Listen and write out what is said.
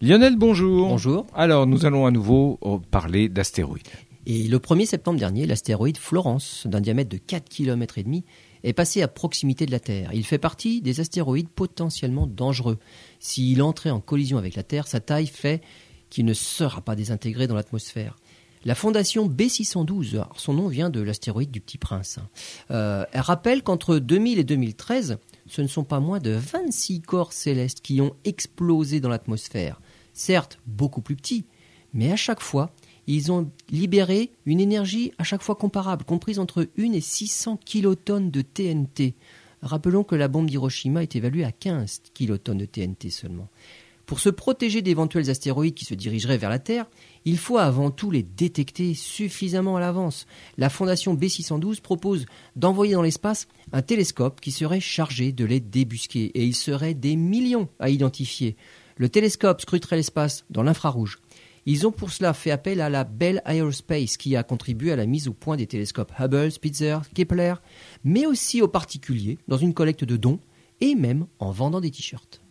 Lionel, bonjour. Bonjour. Alors, nous allons à nouveau euh, parler d'astéroïdes. Et le 1er septembre dernier, l'astéroïde Florence, d'un diamètre de 4 km et demi, est passé à proximité de la Terre. Il fait partie des astéroïdes potentiellement dangereux. S'il entrait en collision avec la Terre, sa taille fait qu'il ne sera pas désintégré dans l'atmosphère. La fondation B612, son nom vient de l'astéroïde du Petit Prince, euh, elle rappelle qu'entre 2000 et 2013, ce ne sont pas moins de 26 corps célestes qui ont explosé dans l'atmosphère. Certes, beaucoup plus petits, mais à chaque fois, ils ont libéré une énergie à chaque fois comparable, comprise entre 1 et 600 kilotonnes de TNT. Rappelons que la bombe d'Hiroshima est évaluée à 15 kilotonnes de TNT seulement. Pour se protéger d'éventuels astéroïdes qui se dirigeraient vers la Terre, il faut avant tout les détecter suffisamment à l'avance. La fondation B612 propose d'envoyer dans l'espace un télescope qui serait chargé de les débusquer, et il serait des millions à identifier. Le télescope scruterait l'espace dans l'infrarouge. Ils ont pour cela fait appel à la Bell Aerospace qui a contribué à la mise au point des télescopes Hubble, Spitzer, Kepler, mais aussi aux particuliers dans une collecte de dons et même en vendant des t-shirts.